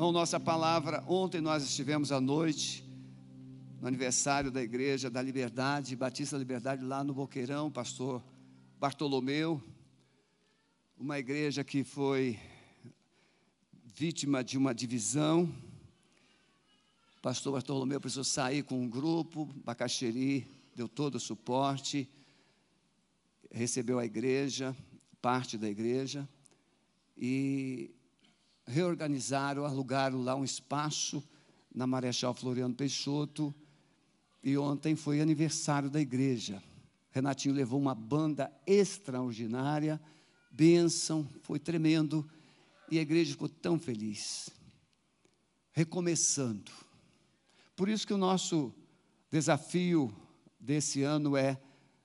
Irmão, nossa palavra, ontem nós estivemos à noite no aniversário da Igreja da Liberdade, Batista da Liberdade, lá no Boqueirão, pastor Bartolomeu, uma igreja que foi vítima de uma divisão. Pastor Bartolomeu precisou sair com um grupo, Bacaxeri deu todo o suporte, recebeu a igreja, parte da igreja, e reorganizaram, alugaram lá um espaço na Marechal Floriano Peixoto, e ontem foi aniversário da igreja. Renatinho levou uma banda extraordinária, bênção, foi tremendo, e a igreja ficou tão feliz. Recomeçando. Por isso que o nosso desafio desse ano é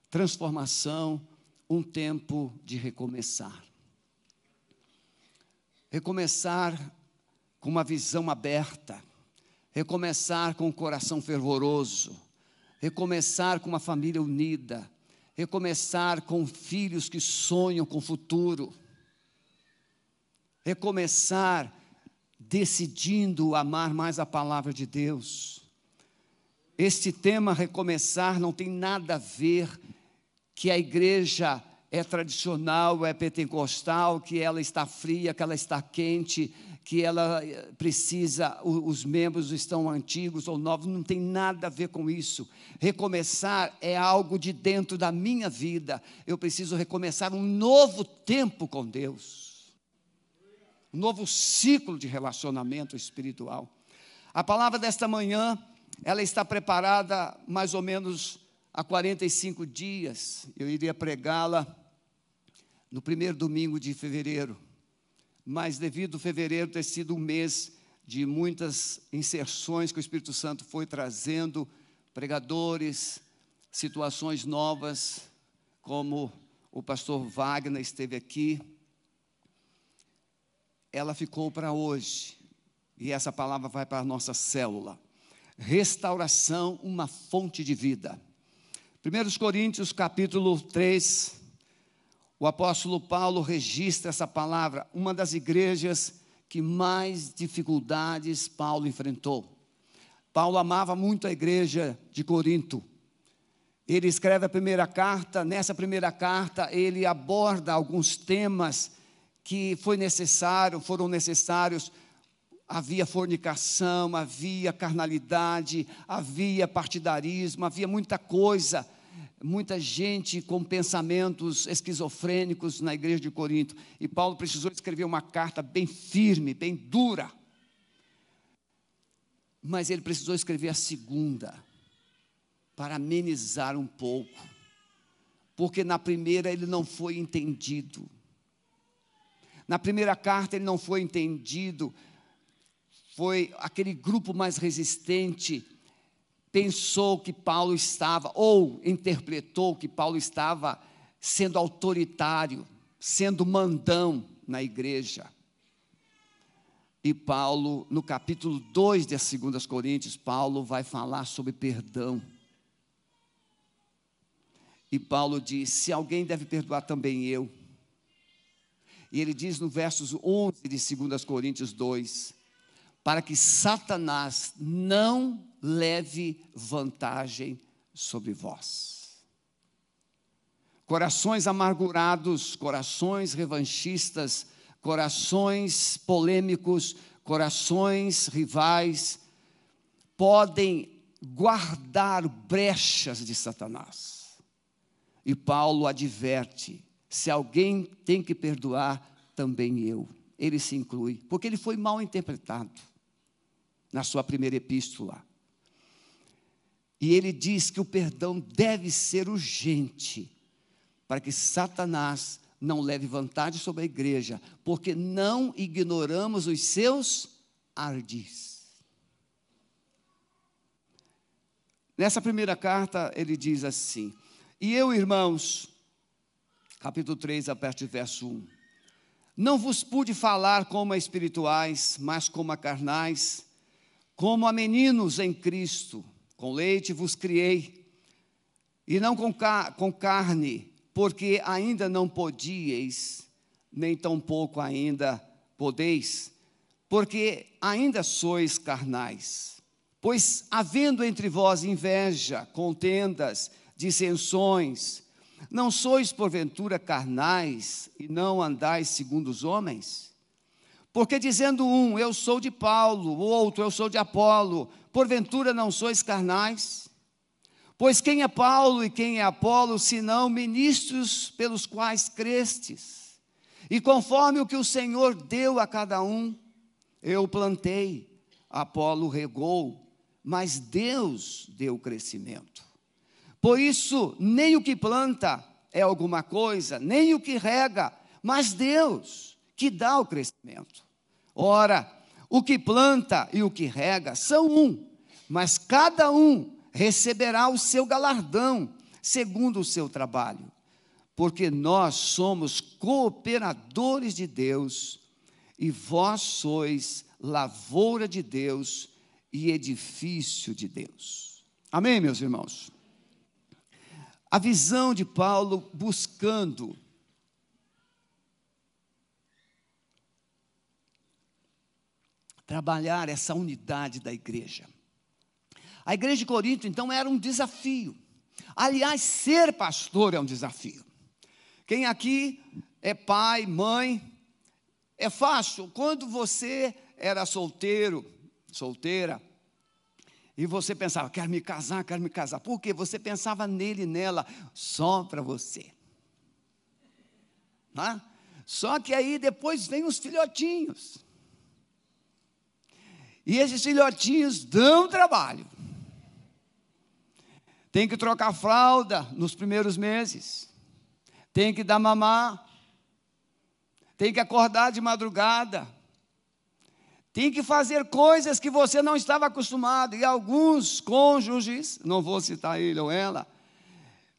transformação, um tempo de recomeçar. Recomeçar com uma visão aberta, recomeçar com um coração fervoroso, recomeçar com uma família unida, recomeçar com filhos que sonham com o futuro, recomeçar decidindo amar mais a palavra de Deus. Este tema recomeçar não tem nada a ver que a igreja é tradicional, é pentecostal, que ela está fria, que ela está quente, que ela eh, precisa, os membros estão antigos ou novos, não tem nada a ver com isso. Recomeçar é algo de dentro da minha vida. Eu preciso recomeçar um novo tempo com Deus, um novo ciclo de relacionamento espiritual. A palavra desta manhã, ela está preparada mais ou menos há 45 dias. Eu iria pregá-la no primeiro domingo de fevereiro mas devido fevereiro ter sido um mês de muitas inserções que o Espírito Santo foi trazendo, pregadores, situações novas, como o pastor Wagner esteve aqui, ela ficou para hoje, e essa palavra vai para a nossa célula. Restauração, uma fonte de vida. 1 Coríntios capítulo 3, o apóstolo Paulo registra essa palavra, uma das igrejas que mais dificuldades Paulo enfrentou. Paulo amava muito a igreja de Corinto. Ele escreve a primeira carta, nessa primeira carta ele aborda alguns temas que foi necessário, foram necessários. Havia fornicação, havia carnalidade, havia partidarismo, havia muita coisa muita gente com pensamentos esquizofrênicos na igreja de Corinto. E Paulo precisou escrever uma carta bem firme, bem dura. Mas ele precisou escrever a segunda, para amenizar um pouco. Porque na primeira ele não foi entendido. Na primeira carta ele não foi entendido. Foi aquele grupo mais resistente pensou que Paulo estava, ou interpretou que Paulo estava sendo autoritário, sendo mandão na igreja. E Paulo, no capítulo 2 de 2 Coríntios, Paulo vai falar sobre perdão. E Paulo diz: se alguém deve perdoar, também eu. E ele diz no versos 11 de 2 Coríntios 2: para que Satanás não leve vantagem sobre vós. Corações amargurados, corações revanchistas, corações polêmicos, corações rivais, podem guardar brechas de Satanás. E Paulo adverte: se alguém tem que perdoar, também eu. Ele se inclui, porque ele foi mal interpretado na sua primeira epístola. E ele diz que o perdão deve ser urgente, para que Satanás não leve vantagem sobre a igreja, porque não ignoramos os seus ardis. Nessa primeira carta, ele diz assim: E eu, irmãos, capítulo 3, a partir do verso 1. Não vos pude falar como a espirituais, mas como a carnais, como a meninos em Cristo, com leite vos criei, e não com, ca com carne, porque ainda não podíeis, nem tampouco ainda podeis, porque ainda sois carnais. Pois havendo entre vós inveja, contendas, dissensões, não sois porventura carnais e não andais segundo os homens? Porque dizendo um, eu sou de Paulo, o outro, eu sou de Apolo, porventura não sois carnais? Pois quem é Paulo e quem é Apolo, senão ministros pelos quais crestes? E conforme o que o Senhor deu a cada um, eu plantei, Apolo regou, mas Deus deu o crescimento. Por isso, nem o que planta é alguma coisa, nem o que rega, mas Deus que dá o crescimento. Ora, o que planta e o que rega são um, mas cada um receberá o seu galardão, segundo o seu trabalho. Porque nós somos cooperadores de Deus, e vós sois lavoura de Deus e edifício de Deus. Amém, meus irmãos? a visão de Paulo buscando trabalhar essa unidade da igreja. A igreja de Corinto, então, era um desafio. Aliás, ser pastor é um desafio. Quem aqui é pai, mãe, é fácil. Quando você era solteiro, solteira, e você pensava, quero me casar, quero me casar. Por quê? Você pensava nele e nela só para você. Só que aí depois vem os filhotinhos. E esses filhotinhos dão trabalho. Tem que trocar fralda nos primeiros meses. Tem que dar mamar. Tem que acordar de madrugada. Tem que fazer coisas que você não estava acostumado. E alguns cônjuges, não vou citar ele ou ela,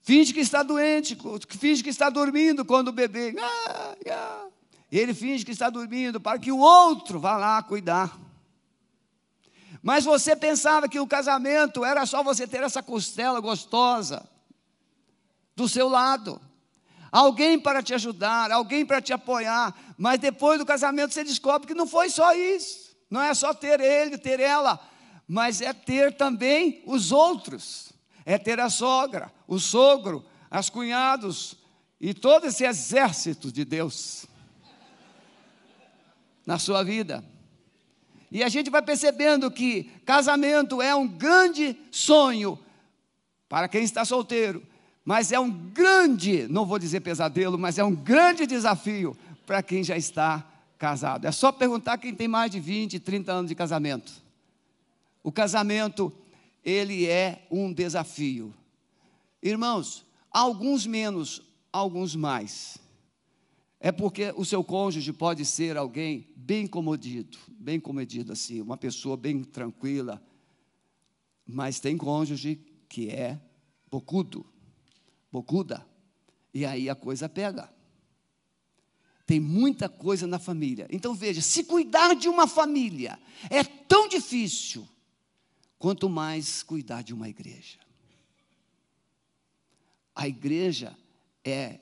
finge que está doente, finge que está dormindo quando o bebê. Ah, ah, ele finge que está dormindo para que o outro vá lá cuidar. Mas você pensava que o casamento era só você ter essa costela gostosa do seu lado. Alguém para te ajudar, alguém para te apoiar, mas depois do casamento você descobre que não foi só isso. Não é só ter ele, ter ela, mas é ter também os outros. É ter a sogra, o sogro, as cunhados e todo esse exército de Deus na sua vida. E a gente vai percebendo que casamento é um grande sonho para quem está solteiro, mas é um grande, não vou dizer pesadelo, mas é um grande desafio para quem já está casado. É só perguntar quem tem mais de 20, 30 anos de casamento. O casamento, ele é um desafio. Irmãos, alguns menos, alguns mais. É porque o seu cônjuge pode ser alguém bem comodido, bem comedido assim, uma pessoa bem tranquila. Mas tem cônjuge que é bocudo, bocuda. E aí a coisa pega. Tem muita coisa na família. Então veja, se cuidar de uma família é tão difícil, quanto mais cuidar de uma igreja. A igreja é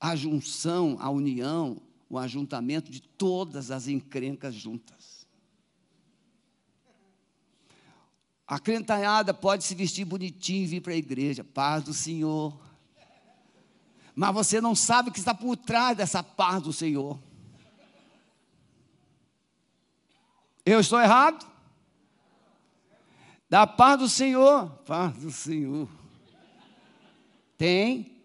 a junção, a união, o ajuntamento de todas as encrencas juntas. A crentalhada pode se vestir bonitinho e vir para a igreja, paz do Senhor mas você não sabe o que está por trás dessa paz do Senhor. Eu estou errado? Da paz do Senhor, paz do Senhor. Tem.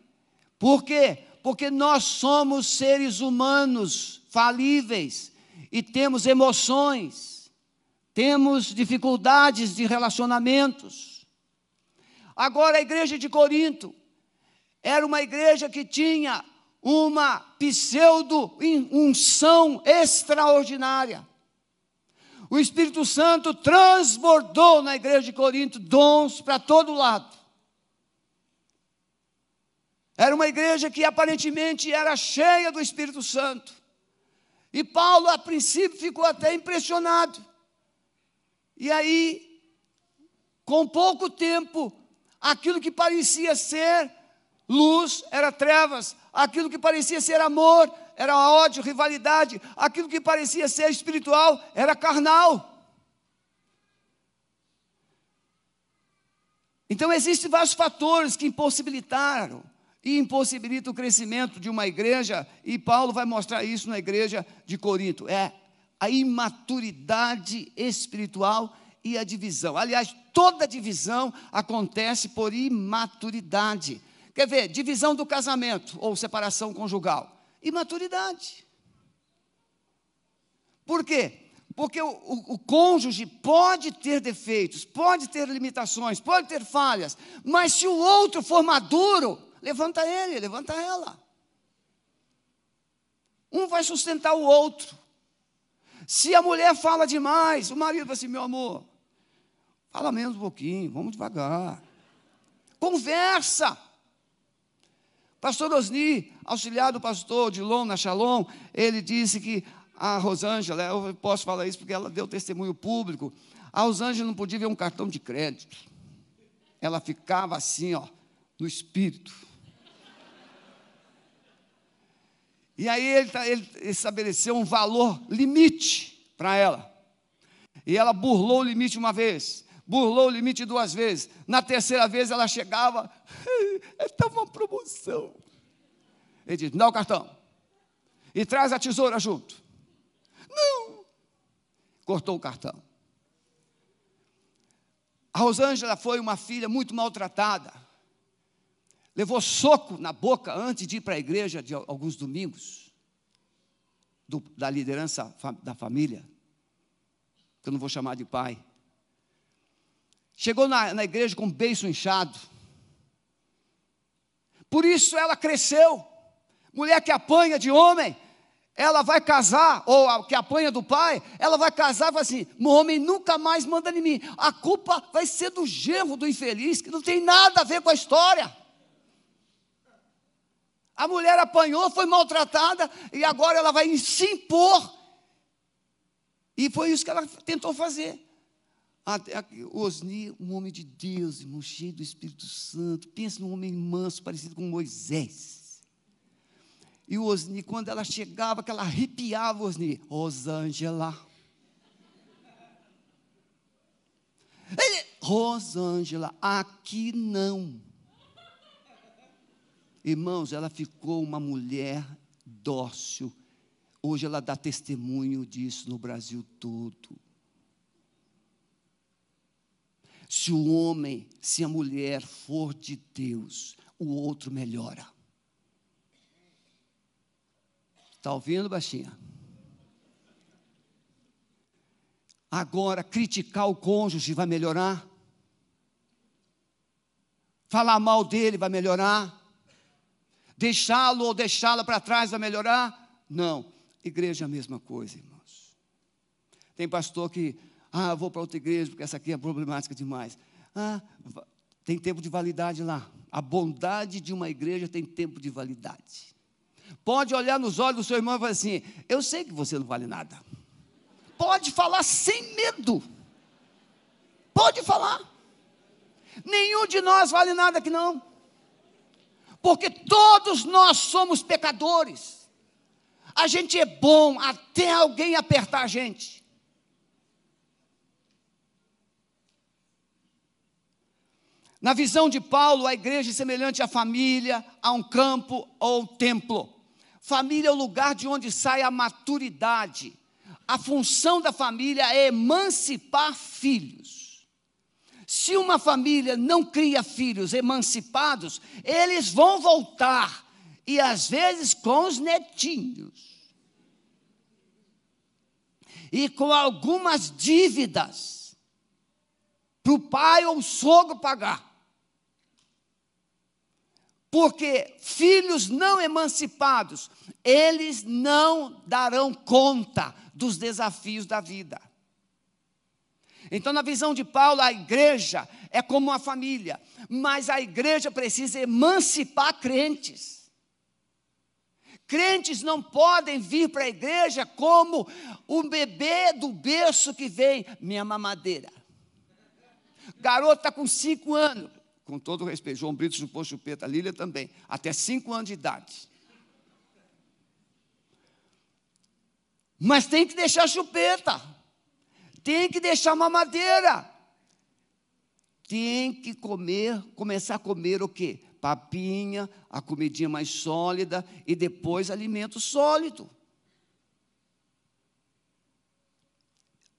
Por quê? Porque nós somos seres humanos falíveis e temos emoções, temos dificuldades de relacionamentos. Agora a igreja de Corinto era uma igreja que tinha uma pseudo-unção extraordinária. O Espírito Santo transbordou na igreja de Corinto dons para todo lado. Era uma igreja que aparentemente era cheia do Espírito Santo. E Paulo, a princípio, ficou até impressionado. E aí, com pouco tempo, aquilo que parecia ser luz era trevas, aquilo que parecia ser amor era ódio, rivalidade, aquilo que parecia ser espiritual era carnal. Então existem vários fatores que impossibilitaram e impossibilitam o crescimento de uma igreja, e Paulo vai mostrar isso na igreja de Corinto. É a imaturidade espiritual e a divisão. Aliás, toda divisão acontece por imaturidade. Quer ver? Divisão do casamento ou separação conjugal. Imaturidade. Por quê? Porque o, o, o, cônjuge pode ter defeitos, pode ter limitações, pode ter falhas, mas se o outro for maduro, levanta ele, levanta ela. Um vai sustentar o outro. Se a mulher fala demais, o marido vai assim, meu amor, fala menos um pouquinho, vamos devagar. Conversa. Pastor Osni, auxiliar do pastor Dilon na Shalom, ele disse que a Rosângela, eu posso falar isso porque ela deu testemunho público, a Rosângela não podia ver um cartão de crédito. Ela ficava assim, ó, no espírito. E aí ele, tá, ele estabeleceu um valor limite para ela. E ela burlou o limite uma vez, burlou o limite duas vezes. Na terceira vez ela chegava, está uma promoção. Ele disse: dá o cartão. E traz a tesoura junto. Não. Cortou o cartão. A Rosângela foi uma filha muito maltratada. Levou soco na boca antes de ir para a igreja de alguns domingos. Do, da liderança da família. Que eu não vou chamar de pai. Chegou na, na igreja com o beiço inchado. Por isso ela cresceu. Mulher que apanha de homem, ela vai casar, ou a, que apanha do pai, ela vai casar e vai assim: o homem nunca mais manda em mim. A culpa vai ser do genro do infeliz, que não tem nada a ver com a história. A mulher apanhou, foi maltratada, e agora ela vai se impor. E foi isso que ela tentou fazer. Osni, um homem de Deus, irmão, cheio do Espírito Santo. Pensa num homem manso, parecido com Moisés. E o Osni, quando ela chegava, que ela arrepiava Osni. Rosângela. Ele, Rosângela, aqui não. Irmãos, ela ficou uma mulher dócil. Hoje ela dá testemunho disso no Brasil todo. Se o homem, se a mulher for de Deus, o outro melhora. Está ouvindo, baixinha? Agora, criticar o cônjuge vai melhorar? Falar mal dele vai melhorar? Deixá-lo ou deixá-la para trás vai melhorar? Não. Igreja é a mesma coisa, irmãos. Tem pastor que ah, vou para outra igreja porque essa aqui é problemática demais. Ah, tem tempo de validade lá. A bondade de uma igreja tem tempo de validade. Pode olhar nos olhos do seu irmão e falar assim: Eu sei que você não vale nada. Pode falar sem medo. Pode falar. Nenhum de nós vale nada aqui não. Porque todos nós somos pecadores. A gente é bom até alguém apertar a gente. Na visão de Paulo, a igreja é semelhante à família, a um campo ou um templo. Família é o lugar de onde sai a maturidade. A função da família é emancipar filhos. Se uma família não cria filhos emancipados, eles vão voltar, e às vezes com os netinhos. E com algumas dívidas, para o pai ou o sogro pagar. Porque filhos não emancipados, eles não darão conta dos desafios da vida. Então, na visão de Paulo, a igreja é como uma família, mas a igreja precisa emancipar crentes. Crentes não podem vir para a igreja como o bebê do berço que vem, minha mamadeira. Garoto está com cinco anos, com todo respeito, João Brito chupou chupeta, Lília também, até cinco anos de idade. Mas tem que deixar chupeta, tem que deixar mamadeira, tem que comer, começar a comer o quê? Papinha, a comidinha mais sólida e depois alimento sólido.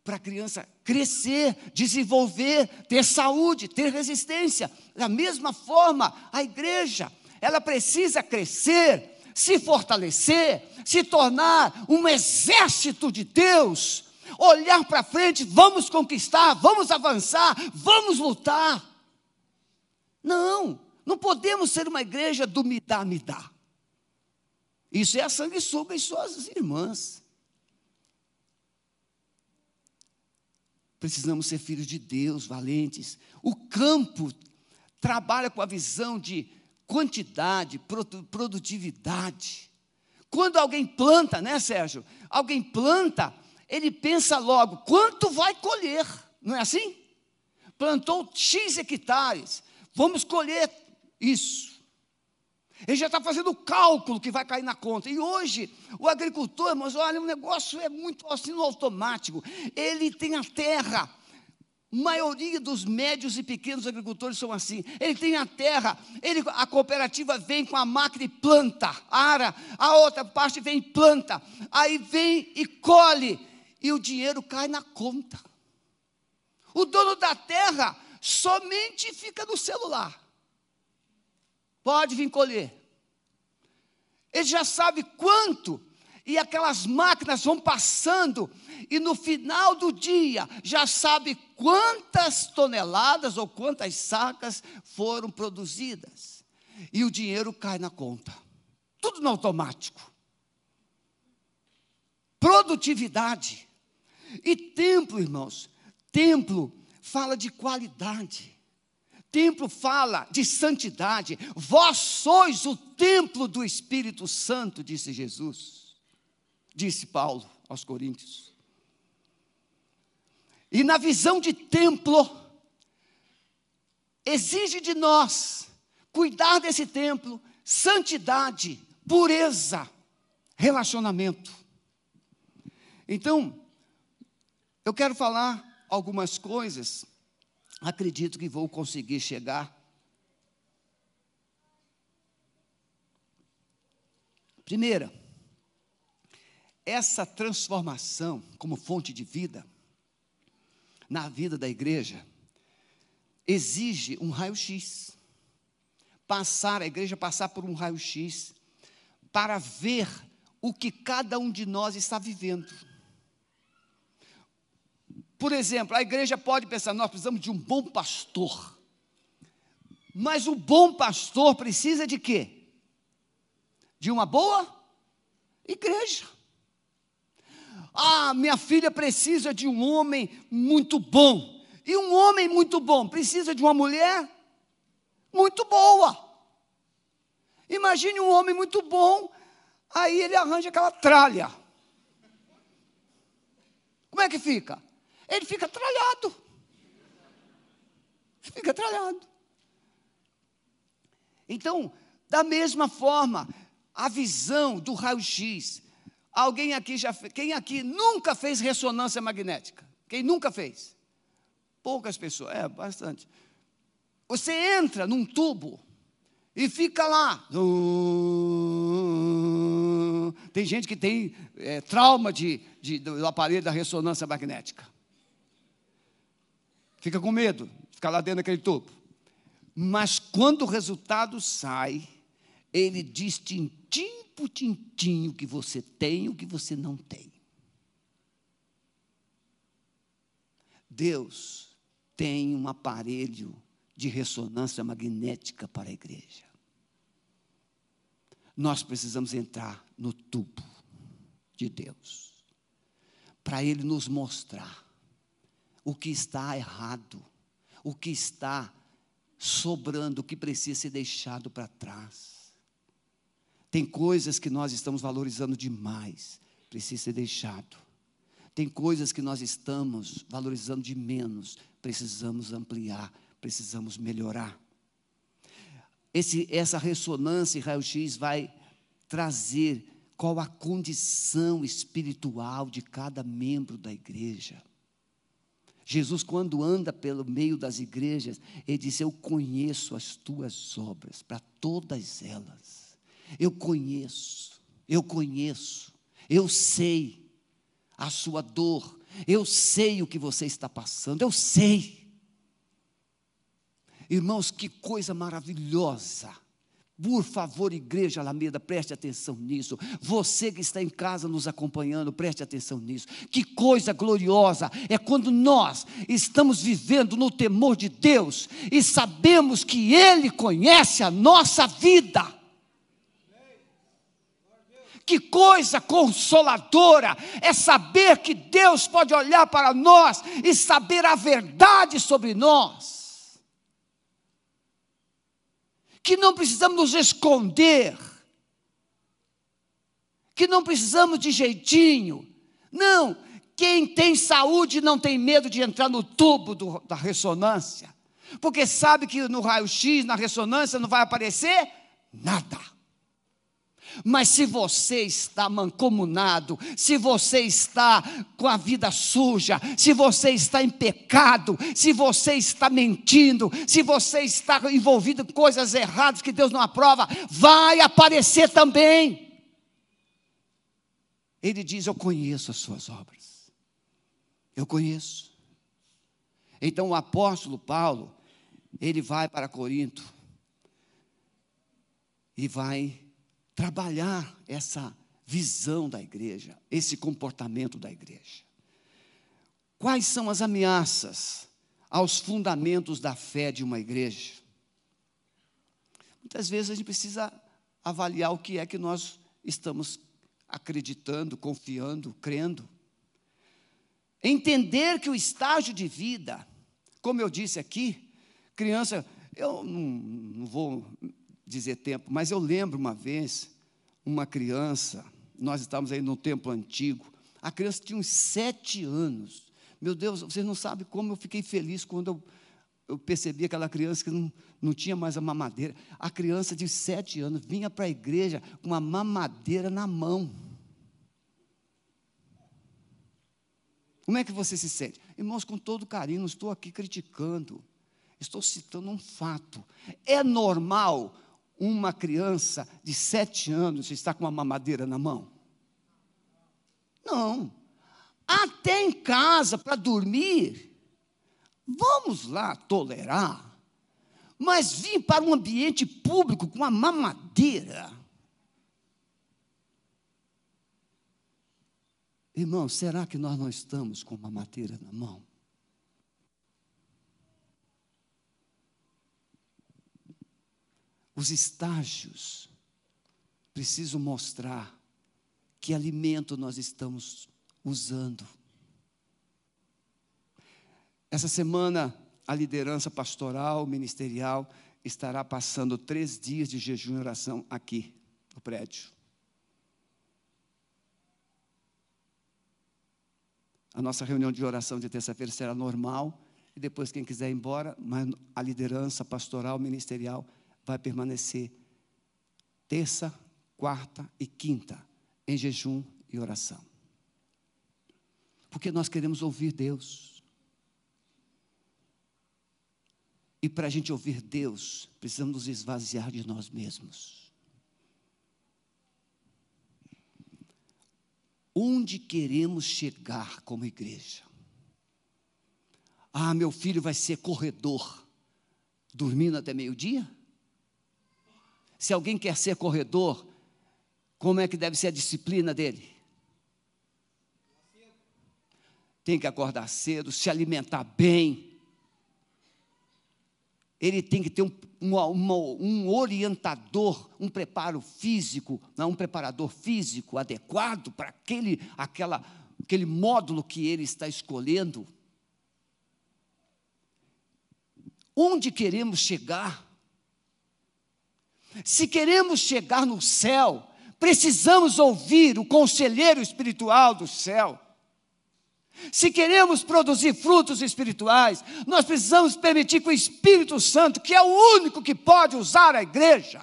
Para a criança crescer, desenvolver, ter saúde, ter resistência. Da mesma forma, a igreja, ela precisa crescer, se fortalecer, se tornar um exército de Deus, olhar para frente, vamos conquistar, vamos avançar, vamos lutar. Não, não podemos ser uma igreja do me dá, me dá. Isso é a sanguessuga e suas irmãs. Precisamos ser filhos de Deus, valentes. O campo trabalha com a visão de quantidade, produtividade. Quando alguém planta, né, Sérgio? Alguém planta, ele pensa logo, quanto vai colher? Não é assim? Plantou X hectares, vamos colher isso. Ele já está fazendo o cálculo que vai cair na conta. E hoje, o agricultor, mas olha, o negócio é muito assim no automático. Ele tem a terra, maioria dos médios e pequenos agricultores são assim. Ele tem a terra, ele, a cooperativa vem com a máquina e planta, ara, a outra parte vem e planta, aí vem e colhe, e o dinheiro cai na conta. O dono da terra somente fica no celular. Pode vir colher. Ele já sabe quanto e aquelas máquinas vão passando, e no final do dia já sabe quantas toneladas ou quantas sacas foram produzidas. E o dinheiro cai na conta. Tudo no automático. Produtividade. E templo, irmãos, templo fala de qualidade. Templo fala de santidade. Vós sois o templo do Espírito Santo, disse Jesus disse Paulo aos Coríntios. E na visão de templo, exige de nós cuidar desse templo, santidade, pureza, relacionamento. Então, eu quero falar algumas coisas, acredito que vou conseguir chegar. Primeira, essa transformação como fonte de vida na vida da igreja exige um raio-x. Passar, a igreja passar por um raio-x para ver o que cada um de nós está vivendo. Por exemplo, a igreja pode pensar, nós precisamos de um bom pastor. Mas o bom pastor precisa de quê? De uma boa igreja. Ah, minha filha precisa de um homem muito bom. E um homem muito bom precisa de uma mulher muito boa. Imagine um homem muito bom, aí ele arranja aquela tralha. Como é que fica? Ele fica tralhado. Fica tralhado. Então, da mesma forma, a visão do raio-x Alguém aqui já? Quem aqui nunca fez ressonância magnética? Quem nunca fez? Poucas pessoas, é, bastante. Você entra num tubo e fica lá. Tem gente que tem é, trauma de, de, do aparelho da ressonância magnética. Fica com medo, fica lá dentro daquele tubo. Mas quando o resultado sai, ele diz tintim por tintim o que você tem e o que você não tem. Deus tem um aparelho de ressonância magnética para a igreja. Nós precisamos entrar no tubo de Deus, para Ele nos mostrar o que está errado, o que está sobrando, o que precisa ser deixado para trás. Tem coisas que nós estamos valorizando demais, precisa ser deixado. Tem coisas que nós estamos valorizando de menos, precisamos ampliar, precisamos melhorar. esse, essa ressonância e raio-x vai trazer qual a condição espiritual de cada membro da igreja. Jesus, quando anda pelo meio das igrejas, ele diz: Eu conheço as tuas obras, para todas elas. Eu conheço, eu conheço, eu sei a sua dor, eu sei o que você está passando, eu sei. Irmãos, que coisa maravilhosa por favor, igreja Alameda, preste atenção nisso. Você que está em casa nos acompanhando, preste atenção nisso. Que coisa gloriosa é quando nós estamos vivendo no temor de Deus e sabemos que Ele conhece a nossa vida. Que coisa consoladora é saber que Deus pode olhar para nós e saber a verdade sobre nós. Que não precisamos nos esconder, que não precisamos de jeitinho. Não, quem tem saúde não tem medo de entrar no tubo do, da ressonância, porque sabe que no raio-x, na ressonância, não vai aparecer nada. Mas se você está mancomunado, se você está com a vida suja, se você está em pecado, se você está mentindo, se você está envolvido em coisas erradas que Deus não aprova, vai aparecer também. Ele diz: Eu conheço as suas obras. Eu conheço. Então o apóstolo Paulo, ele vai para Corinto e vai trabalhar essa visão da igreja, esse comportamento da igreja. Quais são as ameaças aos fundamentos da fé de uma igreja? Muitas vezes a gente precisa avaliar o que é que nós estamos acreditando, confiando, crendo. Entender que o estágio de vida, como eu disse aqui, criança, eu não, não vou dizer tempo, mas eu lembro uma vez, uma criança, nós estávamos aí no templo antigo, a criança tinha uns sete anos. Meu Deus, vocês não sabem como eu fiquei feliz quando eu, eu percebi aquela criança que não, não tinha mais a mamadeira. A criança de sete anos vinha para a igreja com uma mamadeira na mão. Como é que você se sente? Irmãos, com todo carinho, não estou aqui criticando, estou citando um fato. É normal uma criança de sete anos está com uma mamadeira na mão? Não. Até em casa, para dormir, vamos lá tolerar. Mas vir para um ambiente público com uma mamadeira. Irmão, será que nós não estamos com uma mamadeira na mão? Os estágios precisam mostrar que alimento nós estamos usando. Essa semana, a liderança pastoral, ministerial, estará passando três dias de jejum e oração aqui no prédio. A nossa reunião de oração de terça-feira será normal, e depois, quem quiser ir embora, mas a liderança pastoral, ministerial, vai permanecer terça, quarta e quinta em jejum e oração. Porque nós queremos ouvir Deus. E para a gente ouvir Deus, precisamos nos esvaziar de nós mesmos. Onde queremos chegar como igreja? Ah, meu filho vai ser corredor, dormindo até meio-dia? Se alguém quer ser corredor, como é que deve ser a disciplina dele? Tem que acordar cedo, se alimentar bem. Ele tem que ter um, um, um orientador, um preparo físico, não, um preparador físico adequado para aquele, aquela, aquele módulo que ele está escolhendo. Onde queremos chegar? Se queremos chegar no céu, precisamos ouvir o conselheiro espiritual do céu. Se queremos produzir frutos espirituais, nós precisamos permitir que o Espírito Santo, que é o único que pode usar a igreja,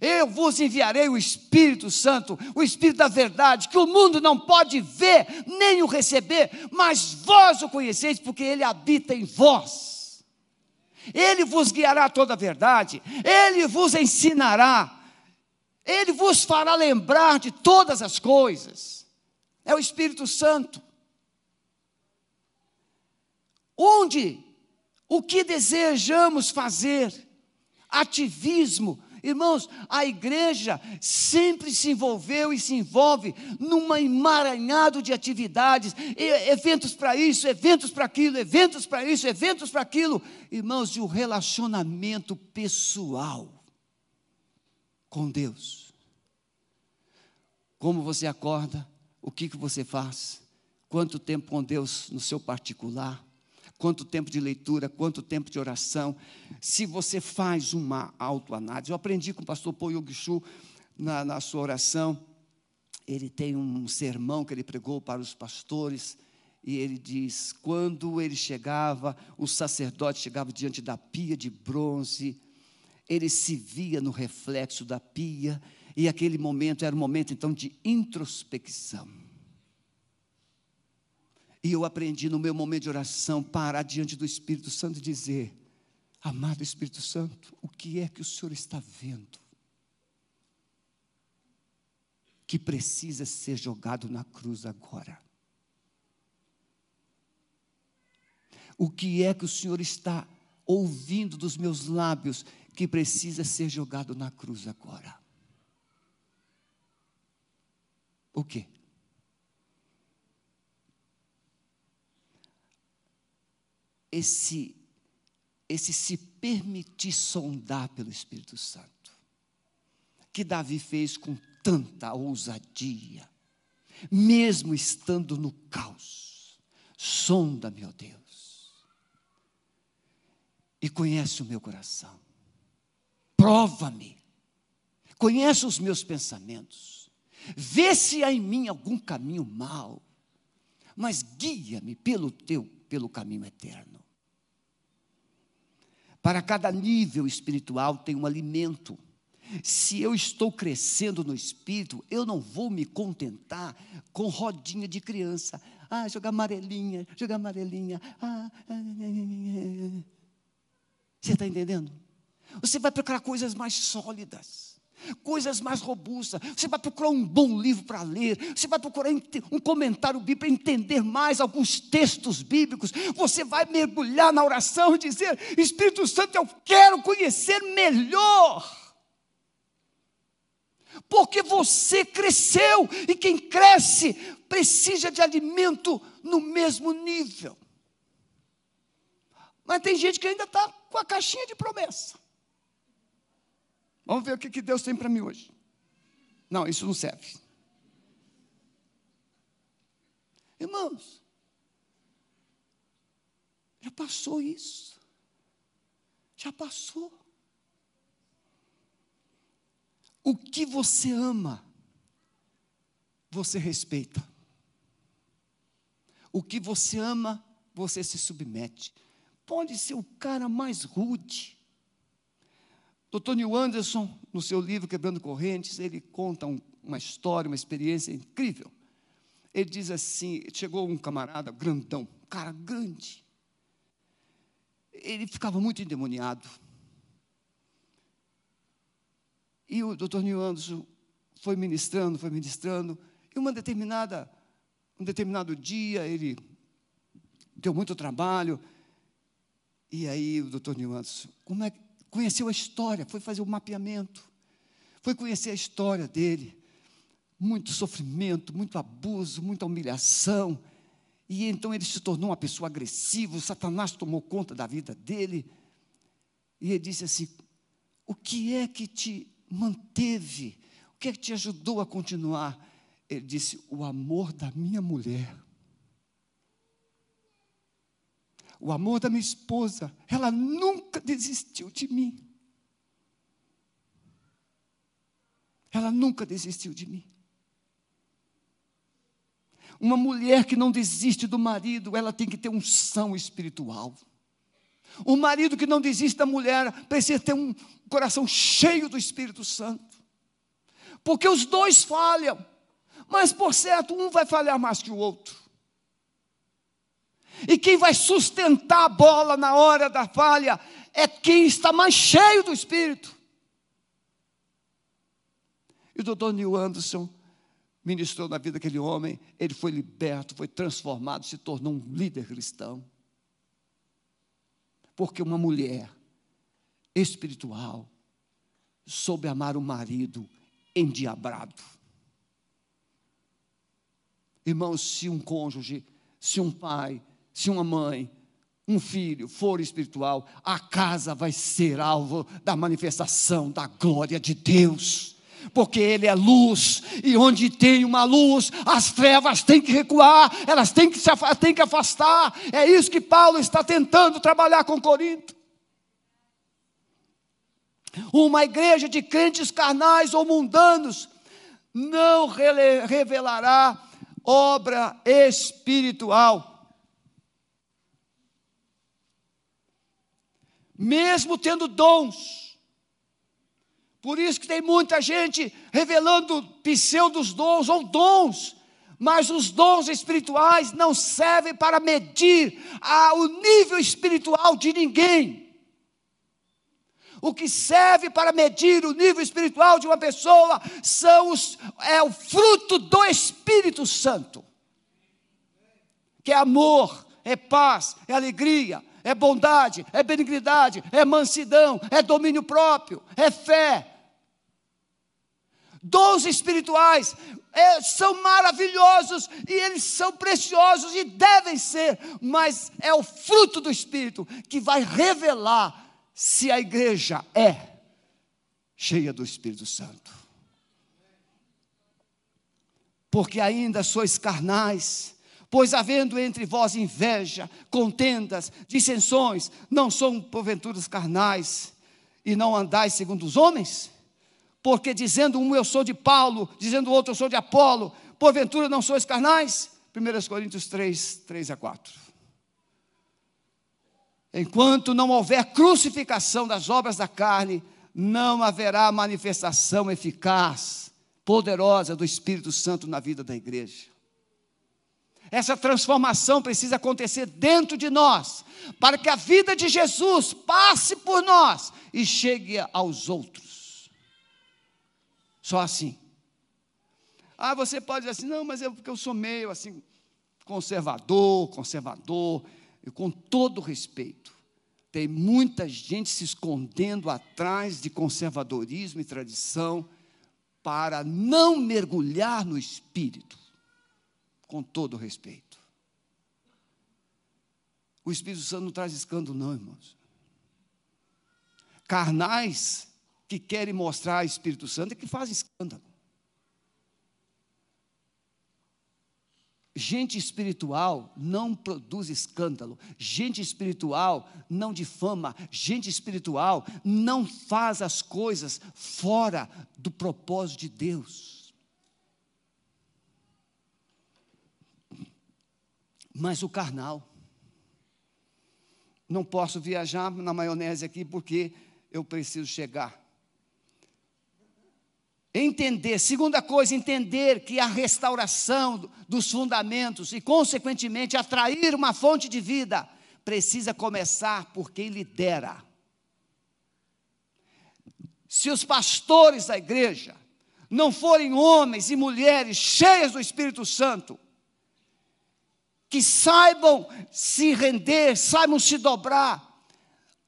eu vos enviarei o Espírito Santo, o Espírito da verdade, que o mundo não pode ver nem o receber, mas vós o conheceis, porque ele habita em vós. Ele vos guiará toda a verdade, ele vos ensinará, ele vos fará lembrar de todas as coisas. É o Espírito Santo. Onde o que desejamos fazer, ativismo, Irmãos, a igreja sempre se envolveu e se envolve num emaranhado de atividades, eventos para isso, eventos para aquilo, eventos para isso, eventos para aquilo. Irmãos, de um relacionamento pessoal com Deus. Como você acorda, o que, que você faz, quanto tempo com Deus no seu particular quanto tempo de leitura, quanto tempo de oração. Se você faz uma autoanálise, eu aprendi com o pastor Paul Yog na, na sua oração. Ele tem um sermão que ele pregou para os pastores, e ele diz: quando ele chegava, o sacerdote chegava diante da pia de bronze, ele se via no reflexo da pia, e aquele momento era um momento então de introspecção. E eu aprendi no meu momento de oração parar diante do Espírito Santo e dizer: Amado Espírito Santo, o que é que o Senhor está vendo? Que precisa ser jogado na cruz agora. O que é que o Senhor está ouvindo dos meus lábios que precisa ser jogado na cruz agora? O quê? Esse, esse se permitir sondar pelo Espírito Santo, que Davi fez com tanta ousadia, mesmo estando no caos. Sonda, meu Deus, e conhece o meu coração, prova-me, conhece os meus pensamentos, vê se há em mim algum caminho mau, mas guia-me pelo teu, pelo caminho eterno. Para cada nível espiritual tem um alimento. Se eu estou crescendo no espírito, eu não vou me contentar com rodinha de criança. Ah, jogar amarelinha, jogar amarelinha. Ah, ah, ah, ah Você está entendendo? Você vai procurar coisas mais sólidas coisas mais robustas. Você vai procurar um bom livro para ler, você vai procurar um comentário bíblico para entender mais alguns textos bíblicos. Você vai mergulhar na oração e dizer: Espírito Santo, eu quero conhecer melhor. Porque você cresceu e quem cresce precisa de alimento no mesmo nível. Mas tem gente que ainda está com a caixinha de promessa. Vamos ver o que, que Deus tem para mim hoje. Não, isso não serve. Irmãos, já passou isso. Já passou. O que você ama, você respeita. O que você ama, você se submete. Pode ser o cara mais rude, Dr. Neil Anderson, no seu livro Quebrando Correntes, ele conta um, uma história, uma experiência incrível. Ele diz assim: chegou um camarada grandão, cara grande. Ele ficava muito endemoniado. E o Dr. Neil Anderson foi ministrando, foi ministrando, e uma determinada, um determinado dia ele deu muito trabalho. E aí o Dr. Neil Anderson, como é que conheceu a história, foi fazer o mapeamento, foi conhecer a história dele. Muito sofrimento, muito abuso, muita humilhação. E então ele se tornou uma pessoa agressiva, Satanás tomou conta da vida dele. E ele disse assim: O que é que te manteve? O que é que te ajudou a continuar? Ele disse: O amor da minha mulher. O amor da minha esposa, ela nunca desistiu de mim. Ela nunca desistiu de mim. Uma mulher que não desiste do marido, ela tem que ter unção espiritual. Um marido que não desiste da mulher precisa ter um coração cheio do Espírito Santo. Porque os dois falham, mas por certo, um vai falhar mais que o outro. E quem vai sustentar a bola na hora da falha é quem está mais cheio do Espírito. E o doutor Neil Anderson ministrou na vida daquele homem, ele foi liberto, foi transformado, se tornou um líder cristão. Porque uma mulher espiritual soube amar o marido endiabrado. Irmãos, se um cônjuge, se um pai, se uma mãe, um filho for espiritual, a casa vai ser alvo da manifestação da glória de Deus porque Ele é luz, e onde tem uma luz, as trevas têm que recuar, elas têm que, se, têm que afastar. É isso que Paulo está tentando trabalhar com Corinto. Uma igreja de crentes carnais ou mundanos não revelará obra espiritual. Mesmo tendo dons, por isso que tem muita gente revelando pseudos dons ou dons, mas os dons espirituais não servem para medir a, o nível espiritual de ninguém. O que serve para medir o nível espiritual de uma pessoa são os, é o fruto do Espírito Santo, que é amor, é paz, é alegria, é bondade, é benignidade, é mansidão, é domínio próprio, é fé, Dons espirituais é, são maravilhosos e eles são preciosos e devem ser, mas é o fruto do Espírito que vai revelar se a igreja é cheia do Espírito Santo. Porque ainda sois carnais, pois havendo entre vós inveja, contendas, dissensões, não são porventuras carnais, e não andais segundo os homens? porque dizendo um eu sou de Paulo, dizendo o outro eu sou de Apolo, porventura não sois carnais? 1 Coríntios 3, 3 a 4. Enquanto não houver crucificação das obras da carne, não haverá manifestação eficaz, poderosa do Espírito Santo na vida da igreja. Essa transformação precisa acontecer dentro de nós, para que a vida de Jesus passe por nós e chegue aos outros. Só assim. Ah, você pode dizer assim, não, mas é porque eu sou meio assim, conservador, conservador, e com todo respeito. Tem muita gente se escondendo atrás de conservadorismo e tradição para não mergulhar no espírito, com todo respeito. O Espírito Santo não traz escândalo, não, irmãos. Carnais que querem mostrar Espírito Santo e que fazem escândalo. Gente espiritual não produz escândalo, gente espiritual não difama, gente espiritual não faz as coisas fora do propósito de Deus. Mas o carnal, não posso viajar na maionese aqui porque eu preciso chegar. Entender, segunda coisa, entender que a restauração dos fundamentos e, consequentemente, atrair uma fonte de vida precisa começar por quem lidera. Se os pastores da igreja não forem homens e mulheres cheios do Espírito Santo, que saibam se render, saibam se dobrar,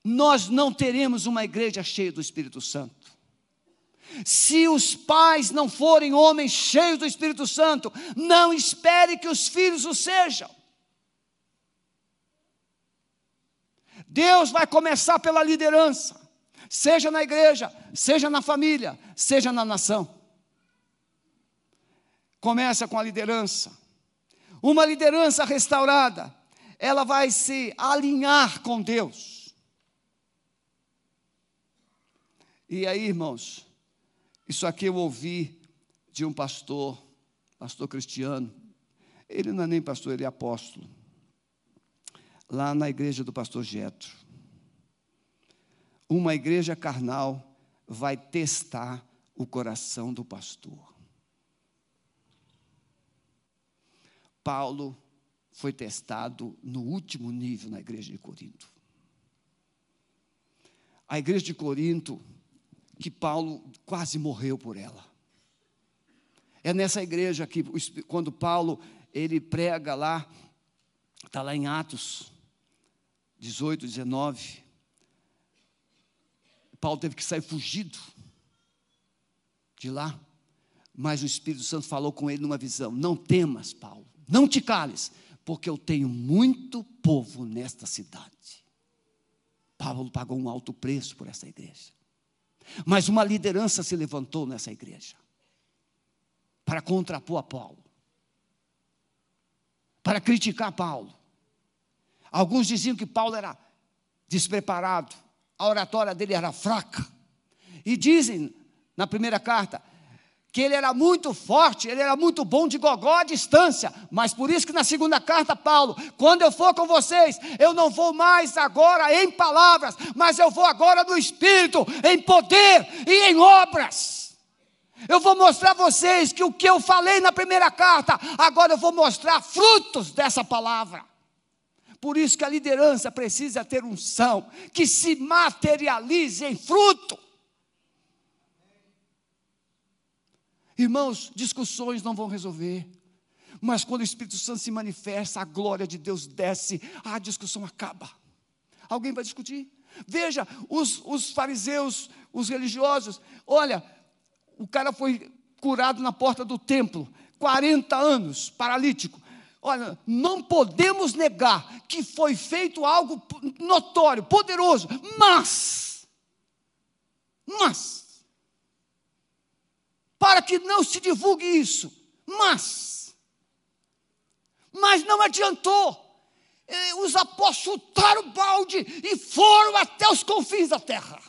nós não teremos uma igreja cheia do Espírito Santo. Se os pais não forem homens cheios do Espírito Santo, não espere que os filhos o sejam. Deus vai começar pela liderança, seja na igreja, seja na família, seja na nação. Começa com a liderança. Uma liderança restaurada, ela vai se alinhar com Deus. E aí, irmãos, isso aqui eu ouvi de um pastor, pastor cristiano. Ele não é nem pastor, ele é apóstolo. Lá na igreja do pastor Jetro. Uma igreja carnal vai testar o coração do pastor. Paulo foi testado no último nível na igreja de Corinto. A igreja de Corinto, que Paulo quase morreu por ela. É nessa igreja que, quando Paulo ele prega lá, está lá em Atos 18, 19. Paulo teve que sair fugido de lá, mas o Espírito Santo falou com ele numa visão: Não temas, Paulo, não te cales, porque eu tenho muito povo nesta cidade. Paulo pagou um alto preço por essa igreja. Mas uma liderança se levantou nessa igreja para contrapor a Paulo, para criticar Paulo. Alguns diziam que Paulo era despreparado, a oratória dele era fraca. E dizem na primeira carta que ele era muito forte, ele era muito bom de gogó à distância, mas por isso que na segunda carta, Paulo, quando eu for com vocês, eu não vou mais agora em palavras, mas eu vou agora no Espírito, em poder e em obras. Eu vou mostrar a vocês que o que eu falei na primeira carta, agora eu vou mostrar frutos dessa palavra. Por isso que a liderança precisa ter unção que se materialize em fruto. Irmãos, discussões não vão resolver. Mas quando o Espírito Santo se manifesta, a glória de Deus desce, a discussão acaba. Alguém vai discutir? Veja, os, os fariseus, os religiosos, olha, o cara foi curado na porta do templo, 40 anos, paralítico. Olha, não podemos negar que foi feito algo notório, poderoso, mas, mas, para que não se divulgue isso. Mas, mas não adiantou. Os apóstolos chutaram o balde e foram até os confins da terra.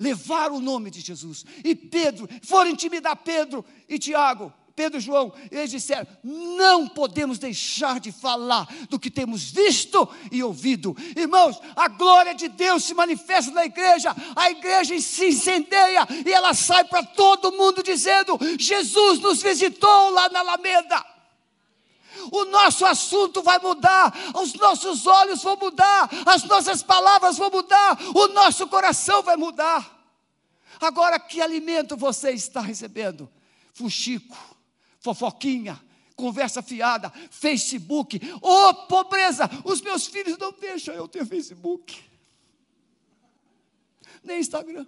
Levaram o nome de Jesus. E Pedro, foram intimidar Pedro e Tiago. Pedro e João, eles disseram: não podemos deixar de falar do que temos visto e ouvido. Irmãos, a glória de Deus se manifesta na igreja, a igreja se incendeia e ela sai para todo mundo dizendo: Jesus nos visitou lá na Alameda. O nosso assunto vai mudar, os nossos olhos vão mudar, as nossas palavras vão mudar, o nosso coração vai mudar. Agora, que alimento você está recebendo? Fuxico fofoquinha, conversa fiada, Facebook. Ô oh, pobreza, os meus filhos não deixam eu ter Facebook, nem Instagram.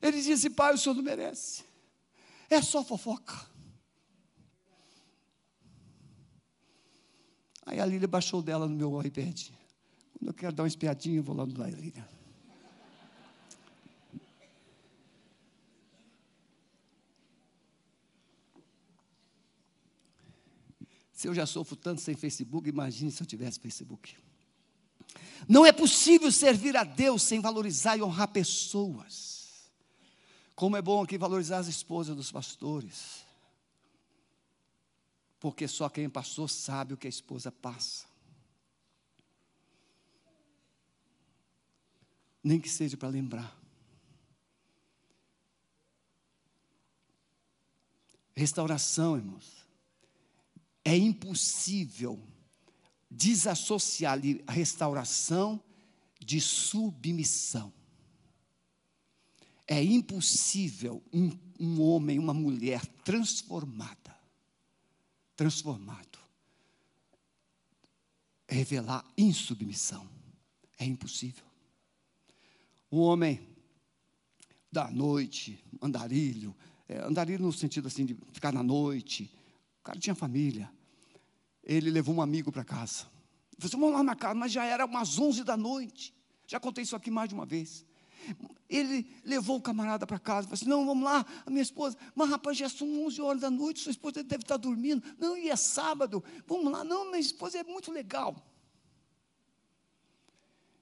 Ele disse: pai, o senhor não merece, é só fofoca. Aí a Lília baixou dela no meu iPad. Quando eu quero dar uma espiadinha, eu vou lá no Lília. Se eu já sofro tanto sem Facebook, imagine se eu tivesse Facebook. Não é possível servir a Deus sem valorizar e honrar pessoas. Como é bom aqui valorizar as esposas dos pastores. Porque só quem passou sabe o que a esposa passa. Nem que seja para lembrar. Restauração, irmãos é impossível desassociar a restauração de submissão. É impossível um, um homem, uma mulher transformada, transformado, revelar insubmissão. É impossível. Um homem da noite, andarilho, é, andarilho no sentido assim de ficar na noite, o cara tinha família, ele levou um amigo para casa. Falei, assim, vamos lá na casa, mas já era umas 11 da noite. Já contei isso aqui mais de uma vez. Ele levou o camarada para casa, falou assim: Não, vamos lá, a minha esposa, mas rapaz, já são 11 horas da noite, sua esposa deve estar dormindo. Não, e é sábado, vamos lá, não, minha esposa é muito legal.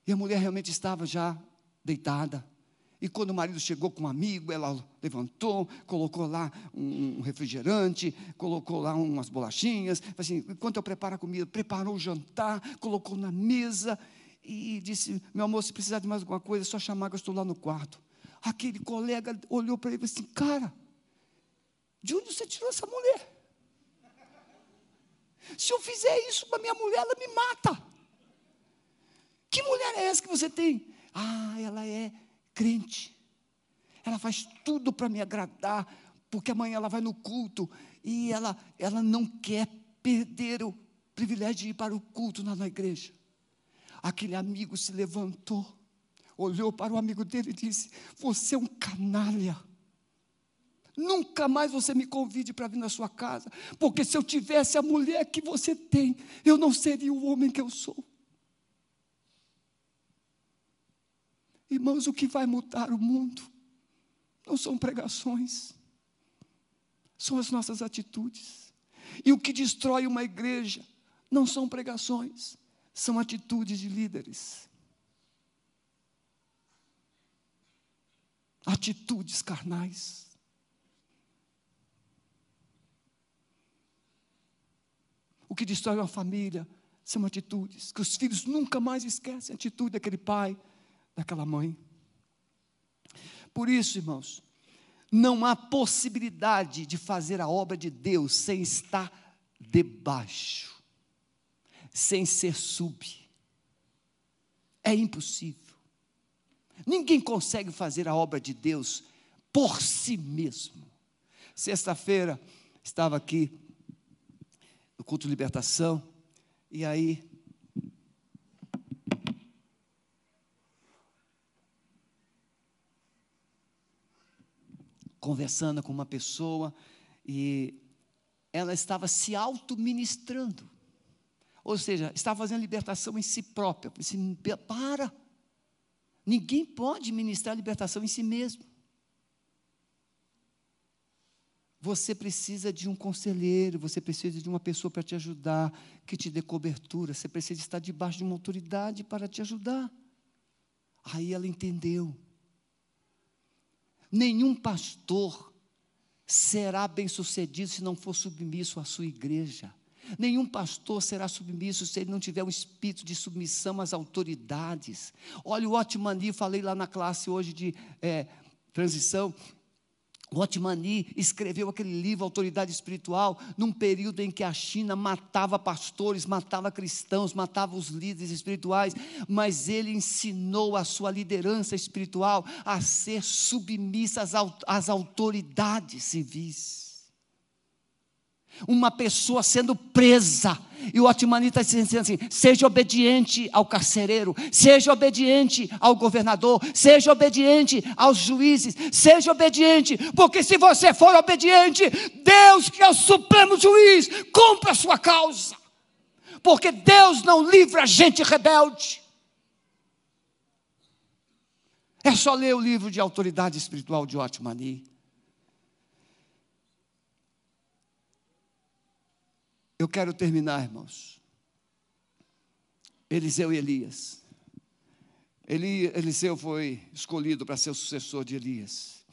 E a mulher realmente estava já deitada, E quando o marido chegou com um amigo, ela levantou, colocou lá um refrigerante, colocou lá umas bolachinhas. Assim, enquanto eu preparo a comida, preparou o jantar, colocou na mesa e disse: Meu amor, se precisar de mais alguma coisa, é só chamar que eu estou lá no quarto. Aquele colega olhou para ele e disse: assim: Cara, de onde você tirou essa mulher? Se eu fizer isso para minha mulher, ela me mata. Que mulher é essa que você tem? Ah, ela é crente. Ela faz tudo para me agradar, porque amanhã ela vai no culto e ela, ela não quer perder o privilégio de ir para o culto na, na igreja. Aquele amigo se levantou, olhou para o amigo dele e disse: Você é um canalha. Nunca mais você me convide para vir na sua casa, porque se eu tivesse a mulher que você tem, eu não seria o homem que eu sou. Irmãos, o que vai mudar o mundo não são pregações, são as nossas atitudes. E o que destrói uma igreja não são pregações, são atitudes de líderes. Atitudes carnais. O que destrói uma família são atitudes que os filhos nunca mais esquecem a atitude daquele pai, daquela mãe. Por isso, irmãos, não há possibilidade de fazer a obra de Deus sem estar debaixo, sem ser sub. É impossível. Ninguém consegue fazer a obra de Deus por si mesmo. Sexta-feira estava aqui no culto de libertação, e aí conversando com uma pessoa e ela estava se auto-ministrando. Ou seja, estava fazendo libertação em si própria. Disse, para. Ninguém pode ministrar libertação em si mesmo. Você precisa de um conselheiro, você precisa de uma pessoa para te ajudar, que te dê cobertura, você precisa estar debaixo de uma autoridade para te ajudar. Aí ela entendeu. Nenhum pastor será bem-sucedido se não for submisso à sua igreja. Nenhum pastor será submisso se ele não tiver um espírito de submissão às autoridades. Olha o Otmani, falei lá na classe hoje de é, transição, Otmani escreveu aquele livro Autoridade Espiritual num período em que a China matava pastores, matava cristãos, matava os líderes espirituais, mas ele ensinou a sua liderança espiritual a ser submissa às, às autoridades civis uma pessoa sendo presa. E o Otmani está dizendo assim: seja obediente ao carcereiro, seja obediente ao governador, seja obediente aos juízes, seja obediente, porque se você for obediente, Deus, que é o supremo juiz, cumpra a sua causa. Porque Deus não livra gente rebelde. É só ler o livro de autoridade espiritual de Otmani. Eu quero terminar, irmãos. Eliseu e Elias. Eli, Eliseu foi escolhido para ser o sucessor de Elias.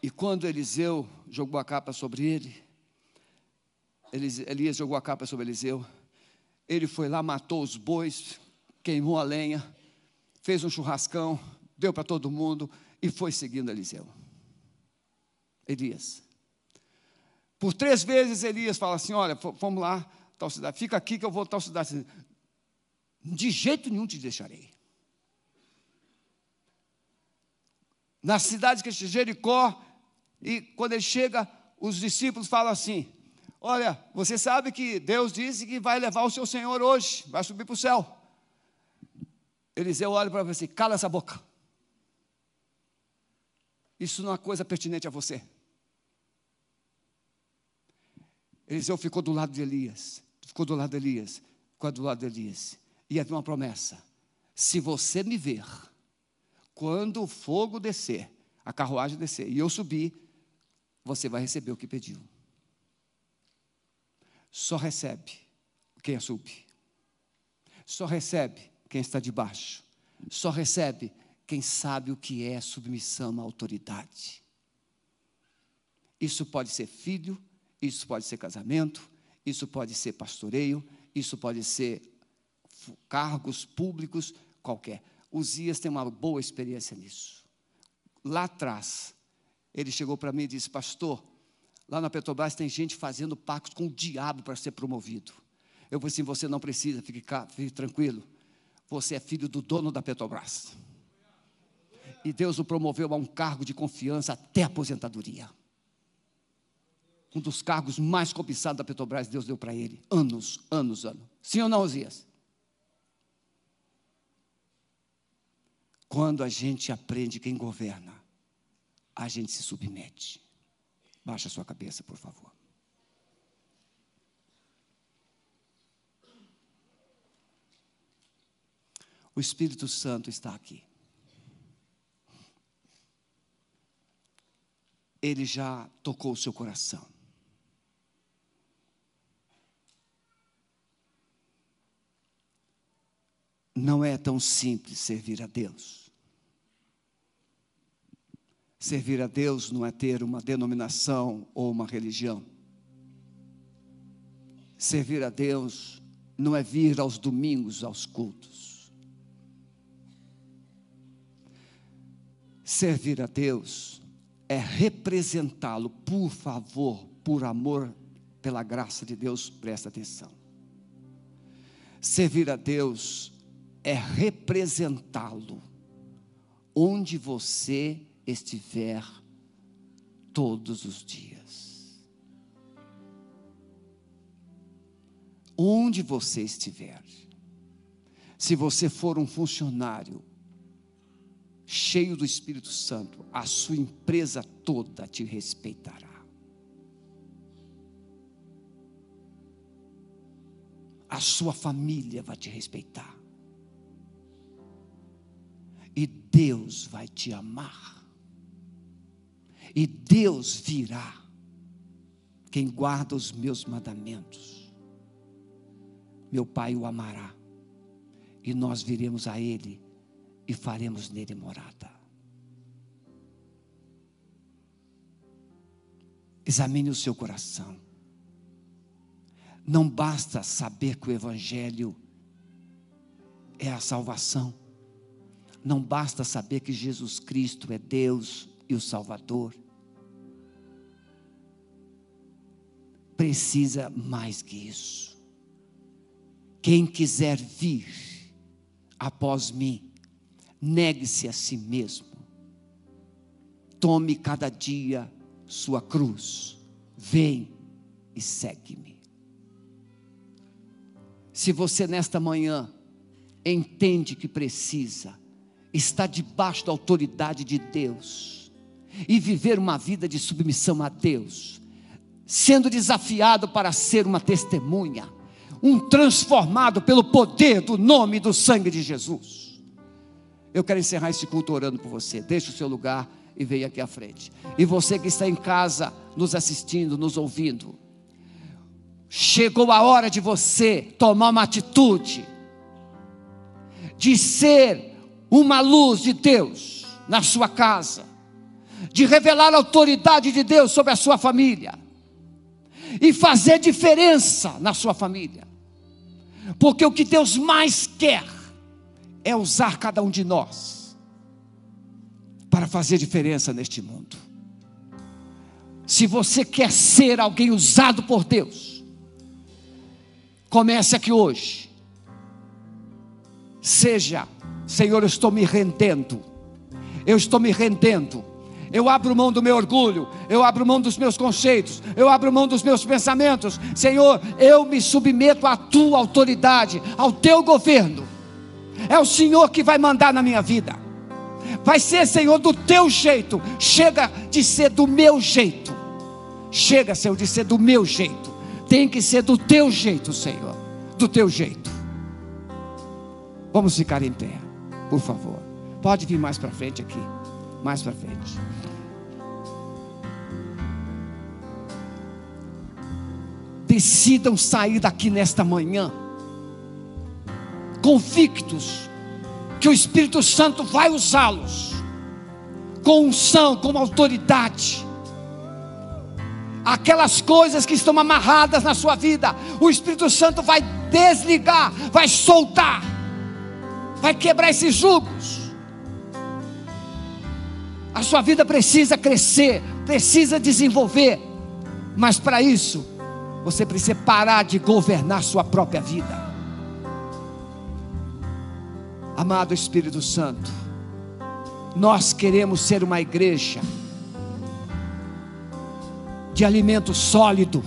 E quando Eliseu jogou a capa sobre ele, Elias jogou a capa sobre Eliseu, ele foi lá, matou os bois, queimou a lenha, fez um churrascão, deu para todo mundo e foi seguindo Eliseu. Elias. Por três vezes Elias fala assim: Olha, vamos lá, tal cidade, fica aqui que eu vou tal cidade. De jeito nenhum te deixarei. Na cidade que é Jericó, e quando ele chega, os discípulos falam assim: Olha, você sabe que Deus disse que vai levar o seu Senhor hoje, vai subir para o céu. Eliseu olha para você, cala essa boca. Isso não é coisa pertinente a você. Eliseu ficou do lado de Elias, ficou do lado de Elias, ficou do lado de Elias. E havia uma promessa: se você me ver, quando o fogo descer, a carruagem descer, e eu subir, você vai receber o que pediu. Só recebe quem é sub. Só recebe quem está debaixo. Só recebe quem sabe o que é submissão à autoridade. Isso pode ser filho, isso pode ser casamento, isso pode ser pastoreio, isso pode ser cargos públicos, qualquer. Uzias tem uma boa experiência nisso. Lá atrás, ele chegou para mim e disse: Pastor, lá na Petrobras tem gente fazendo pactos com o diabo para ser promovido. Eu falei assim: Você não precisa, fique, fique tranquilo. Você é filho do dono da Petrobras. E Deus o promoveu a um cargo de confiança até a aposentadoria. Um dos cargos mais cobiçados da Petrobras, Deus deu para ele. Anos, anos, anos. Sim ou não, Osias? Quando a gente aprende quem governa, a gente se submete. Baixa sua cabeça, por favor. O Espírito Santo está aqui. Ele já tocou o seu coração. Não é tão simples servir a Deus. Servir a Deus não é ter uma denominação ou uma religião. Servir a Deus não é vir aos domingos aos cultos. Servir a Deus é representá-lo, por favor, por amor, pela graça de Deus, presta atenção. Servir a Deus é representá-lo onde você estiver todos os dias. Onde você estiver, se você for um funcionário cheio do Espírito Santo, a sua empresa toda te respeitará. A sua família vai te respeitar. Deus vai te amar e Deus virá. Quem guarda os meus mandamentos, meu Pai o amará, e nós viremos a Ele e faremos nele morada. Examine o seu coração. Não basta saber que o Evangelho é a salvação. Não basta saber que Jesus Cristo é Deus e o Salvador. precisa mais que isso. Quem quiser vir após mim, negue-se a si mesmo. Tome cada dia sua cruz. Vem e segue-me. Se você nesta manhã entende que precisa, está debaixo da autoridade de Deus e viver uma vida de submissão a Deus, sendo desafiado para ser uma testemunha, um transformado pelo poder do nome e do sangue de Jesus. Eu quero encerrar esse culto orando por você. Deixe o seu lugar e venha aqui à frente. E você que está em casa, nos assistindo, nos ouvindo, chegou a hora de você tomar uma atitude, de ser uma luz de Deus na sua casa, de revelar a autoridade de Deus sobre a sua família e fazer diferença na sua família. Porque o que Deus mais quer é usar cada um de nós para fazer diferença neste mundo. Se você quer ser alguém usado por Deus, comece aqui hoje. Seja, Senhor, eu estou me rendendo. Eu estou me rendendo eu abro mão do meu orgulho, eu abro mão dos meus conceitos, eu abro mão dos meus pensamentos. Senhor, eu me submeto à tua autoridade, ao teu governo. É o Senhor que vai mandar na minha vida. Vai ser, Senhor, do teu jeito. Chega de ser do meu jeito. Chega, Senhor, de ser do meu jeito. Tem que ser do teu jeito, Senhor. Do teu jeito. Vamos ficar em pé, por favor. Pode vir mais para frente aqui. Mais para frente. decidam sair daqui nesta manhã, convictos que o Espírito Santo vai usá-los com unção, com autoridade. Aquelas coisas que estão amarradas na sua vida, o Espírito Santo vai desligar, vai soltar, vai quebrar esses jugos. A sua vida precisa crescer, precisa desenvolver, mas para isso, você precisa parar de governar sua própria vida. Amado Espírito Santo, nós queremos ser uma igreja de alimento sólido.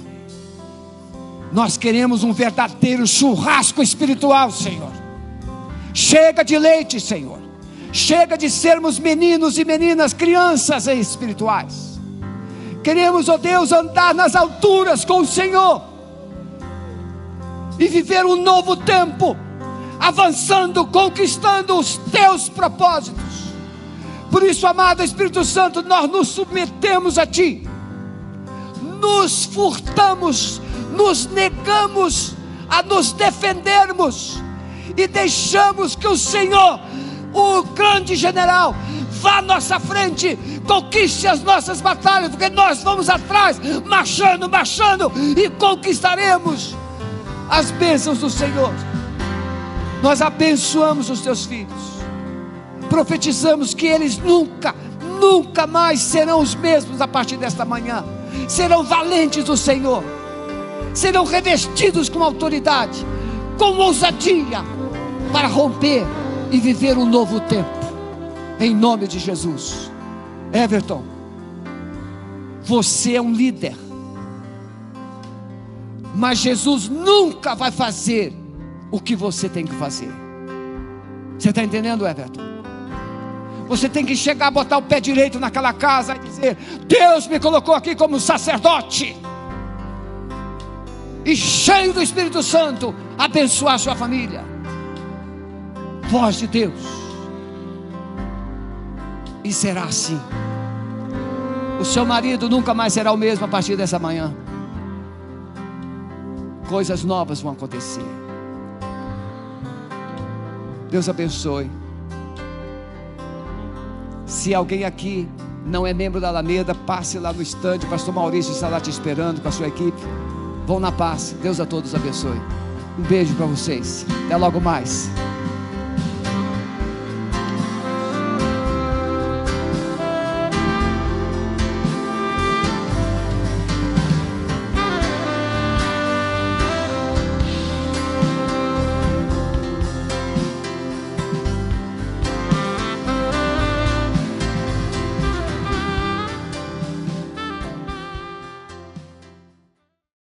Nós queremos um verdadeiro churrasco espiritual, Senhor. Chega de leite, Senhor. Chega de sermos meninos e meninas, crianças espirituais. Queremos, ó oh Deus, andar nas alturas com o Senhor e viver um novo tempo, avançando, conquistando os teus propósitos. Por isso, amado Espírito Santo, nós nos submetemos a Ti, nos furtamos, nos negamos a nos defendermos e deixamos que o Senhor o grande general, vá à nossa frente, conquiste as nossas batalhas, porque nós vamos atrás, marchando, marchando, e conquistaremos as bênçãos do Senhor. Nós abençoamos os teus filhos, profetizamos que eles nunca, nunca mais serão os mesmos a partir desta manhã, serão valentes do Senhor, serão revestidos com autoridade, com ousadia, para romper e viver um novo tempo, em nome de Jesus. Everton, você é um líder, mas Jesus nunca vai fazer o que você tem que fazer. Você está entendendo, Everton? Você tem que chegar, botar o pé direito naquela casa e dizer: Deus me colocou aqui como sacerdote. E cheio do Espírito Santo, abençoar sua família voz de Deus. E será assim. O seu marido nunca mais será o mesmo a partir dessa manhã. Coisas novas vão acontecer. Deus abençoe. Se alguém aqui não é membro da Alameda, passe lá no estande. Pastor Maurício está lá te esperando com a sua equipe. Vão na paz. Deus a todos abençoe. Um beijo para vocês. Até logo mais.